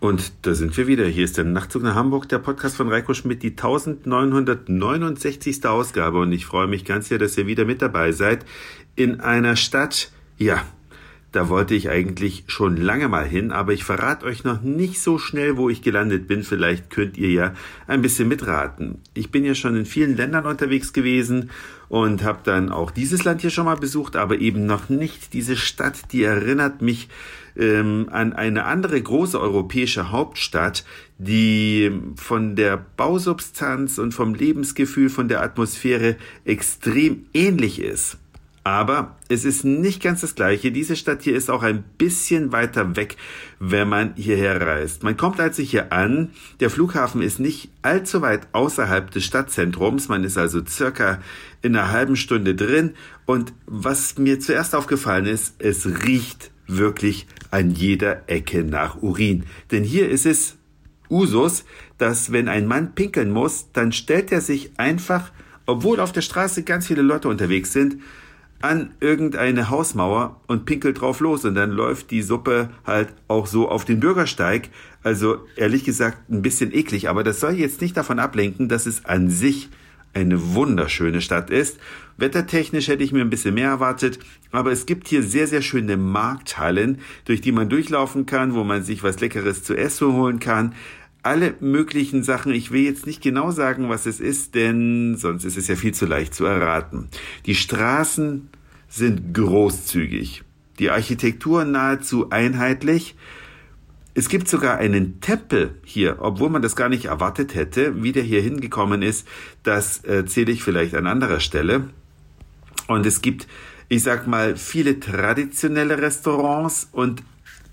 Und da sind wir wieder. Hier ist der Nachtzug nach Hamburg, der Podcast von Reiko Schmidt, die 1969. Ausgabe. Und ich freue mich ganz sehr, dass ihr wieder mit dabei seid. In einer Stadt, ja, da wollte ich eigentlich schon lange mal hin, aber ich verrate euch noch nicht so schnell, wo ich gelandet bin. Vielleicht könnt ihr ja ein bisschen mitraten. Ich bin ja schon in vielen Ländern unterwegs gewesen und habe dann auch dieses Land hier schon mal besucht, aber eben noch nicht diese Stadt, die erinnert mich ähm, an eine andere große europäische Hauptstadt, die von der Bausubstanz und vom Lebensgefühl, von der Atmosphäre extrem ähnlich ist. Aber es ist nicht ganz das gleiche. Diese Stadt hier ist auch ein bisschen weiter weg, wenn man hierher reist. Man kommt also hier an. Der Flughafen ist nicht allzu weit außerhalb des Stadtzentrums. Man ist also circa in einer halben Stunde drin. Und was mir zuerst aufgefallen ist, es riecht wirklich an jeder Ecke nach Urin. Denn hier ist es Usus, dass wenn ein Mann pinkeln muss, dann stellt er sich einfach, obwohl auf der Straße ganz viele Leute unterwegs sind, an irgendeine Hausmauer und pinkelt drauf los und dann läuft die Suppe halt auch so auf den Bürgersteig. Also ehrlich gesagt ein bisschen eklig, aber das soll jetzt nicht davon ablenken, dass es an sich eine wunderschöne Stadt ist. Wettertechnisch hätte ich mir ein bisschen mehr erwartet, aber es gibt hier sehr, sehr schöne Markthallen, durch die man durchlaufen kann, wo man sich was Leckeres zu essen holen kann. Alle möglichen Sachen. Ich will jetzt nicht genau sagen, was es ist, denn sonst ist es ja viel zu leicht zu erraten. Die Straßen sind großzügig. Die Architektur nahezu einheitlich. Es gibt sogar einen Tempel hier, obwohl man das gar nicht erwartet hätte. Wie der hier hingekommen ist, das erzähle ich vielleicht an anderer Stelle. Und es gibt, ich sag mal, viele traditionelle Restaurants und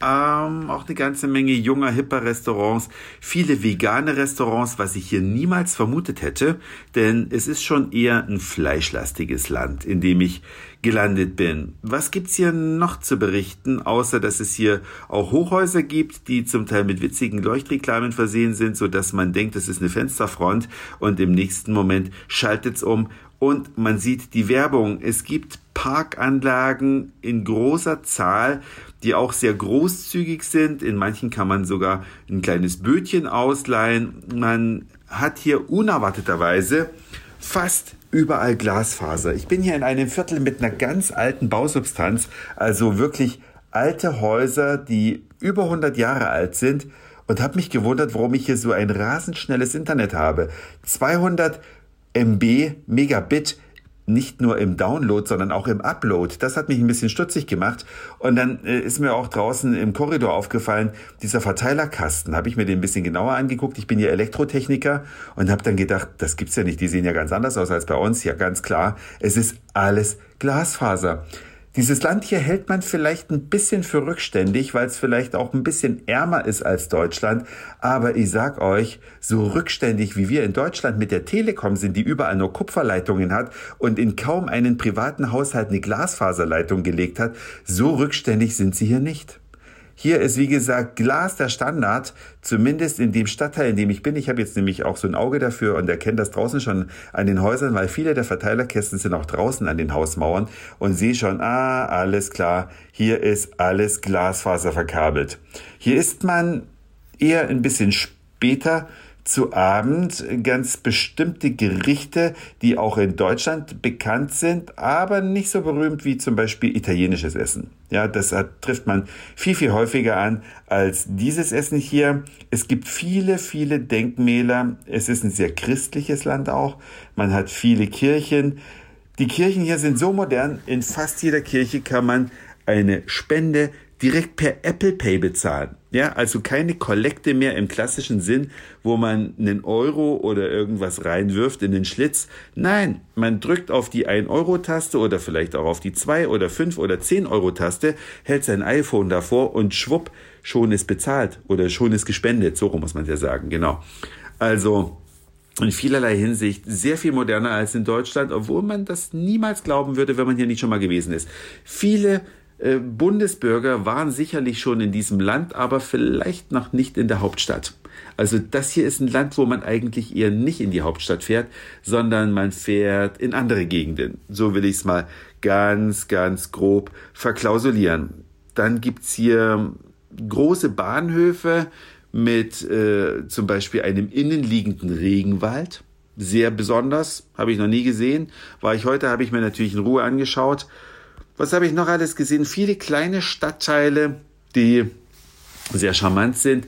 ähm, auch eine ganze Menge junger, hipper Restaurants, viele vegane Restaurants, was ich hier niemals vermutet hätte, denn es ist schon eher ein fleischlastiges Land, in dem ich gelandet bin. Was gibt's hier noch zu berichten, außer dass es hier auch Hochhäuser gibt, die zum Teil mit witzigen Leuchtreklamen versehen sind, so dass man denkt, es ist eine Fensterfront und im nächsten Moment schaltet's um und man sieht die Werbung. Es gibt Parkanlagen in großer Zahl, die auch sehr großzügig sind. In manchen kann man sogar ein kleines Bötchen ausleihen. Man hat hier unerwarteterweise fast überall Glasfaser. Ich bin hier in einem Viertel mit einer ganz alten Bausubstanz, also wirklich alte Häuser, die über 100 Jahre alt sind und habe mich gewundert, warum ich hier so ein rasend schnelles Internet habe. 200 MB Megabit nicht nur im Download, sondern auch im Upload. Das hat mich ein bisschen stutzig gemacht. Und dann äh, ist mir auch draußen im Korridor aufgefallen, dieser Verteilerkasten, habe ich mir den ein bisschen genauer angeguckt. Ich bin ja Elektrotechniker und habe dann gedacht, das gibt's ja nicht. Die sehen ja ganz anders aus als bei uns. Ja, ganz klar. Es ist alles Glasfaser. Dieses Land hier hält man vielleicht ein bisschen für rückständig, weil es vielleicht auch ein bisschen ärmer ist als Deutschland. Aber ich sag euch, so rückständig wie wir in Deutschland mit der Telekom sind, die überall nur Kupferleitungen hat und in kaum einen privaten Haushalt eine Glasfaserleitung gelegt hat, so rückständig sind sie hier nicht. Hier ist, wie gesagt, Glas der Standard, zumindest in dem Stadtteil, in dem ich bin. Ich habe jetzt nämlich auch so ein Auge dafür und erkenne das draußen schon an den Häusern, weil viele der Verteilerkästen sind auch draußen an den Hausmauern und sehe schon, ah, alles klar, hier ist alles Glasfaser verkabelt. Hier ist man eher ein bisschen später zu Abend ganz bestimmte Gerichte, die auch in Deutschland bekannt sind, aber nicht so berühmt wie zum Beispiel italienisches Essen. Ja, das trifft man viel, viel häufiger an als dieses Essen hier. Es gibt viele, viele Denkmäler. Es ist ein sehr christliches Land auch. Man hat viele Kirchen. Die Kirchen hier sind so modern. In fast jeder Kirche kann man eine Spende direkt per Apple Pay bezahlen. Ja, also keine Kollekte mehr im klassischen Sinn, wo man einen Euro oder irgendwas reinwirft in den Schlitz. Nein, man drückt auf die 1-Euro-Taste oder vielleicht auch auf die 2 oder 5 oder 10-Euro-Taste, hält sein iPhone davor und schwupp, schon ist bezahlt oder schon ist gespendet. So muss man ja sagen, genau. Also, in vielerlei Hinsicht sehr viel moderner als in Deutschland, obwohl man das niemals glauben würde, wenn man hier nicht schon mal gewesen ist. Viele Bundesbürger waren sicherlich schon in diesem Land, aber vielleicht noch nicht in der Hauptstadt. Also das hier ist ein Land, wo man eigentlich eher nicht in die Hauptstadt fährt, sondern man fährt in andere Gegenden. So will ich es mal ganz, ganz grob verklausulieren. Dann gibt's hier große Bahnhöfe mit äh, zum Beispiel einem innenliegenden Regenwald. Sehr besonders, habe ich noch nie gesehen. War ich heute, habe ich mir natürlich in Ruhe angeschaut. Was habe ich noch alles gesehen? Viele kleine Stadtteile, die sehr charmant sind.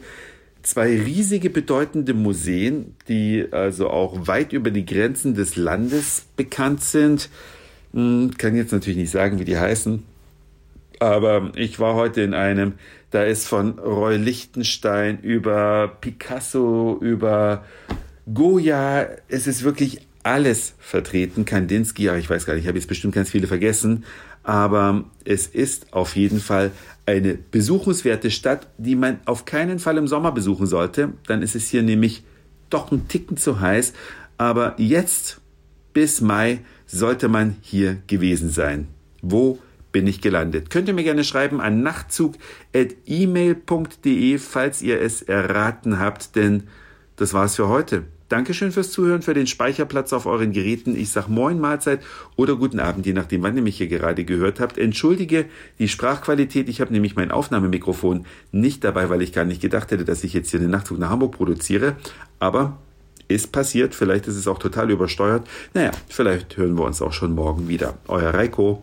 Zwei riesige bedeutende Museen, die also auch weit über die Grenzen des Landes bekannt sind. Hm, kann jetzt natürlich nicht sagen, wie die heißen. Aber ich war heute in einem, da ist von Roy Lichtenstein über Picasso, über Goya, es ist wirklich alles vertreten. Kandinsky, ja, ich weiß gar nicht, ich habe jetzt bestimmt ganz viele vergessen. Aber es ist auf jeden Fall eine besuchenswerte Stadt, die man auf keinen Fall im Sommer besuchen sollte. Dann ist es hier nämlich doch ein Ticken zu heiß. Aber jetzt bis Mai sollte man hier gewesen sein. Wo bin ich gelandet. Könnt ihr mir gerne schreiben an nachtzug.email.de, falls ihr es erraten habt, denn das war's für heute. Dankeschön fürs Zuhören, für den Speicherplatz auf euren Geräten. Ich sag Moin, Mahlzeit oder guten Abend, je nachdem, wann ihr mich hier gerade gehört habt. Entschuldige die Sprachqualität. Ich habe nämlich mein Aufnahmemikrofon nicht dabei, weil ich gar nicht gedacht hätte, dass ich jetzt hier den Nachtzug nach Hamburg produziere. Aber ist passiert. Vielleicht ist es auch total übersteuert. Naja, vielleicht hören wir uns auch schon morgen wieder. Euer Reiko.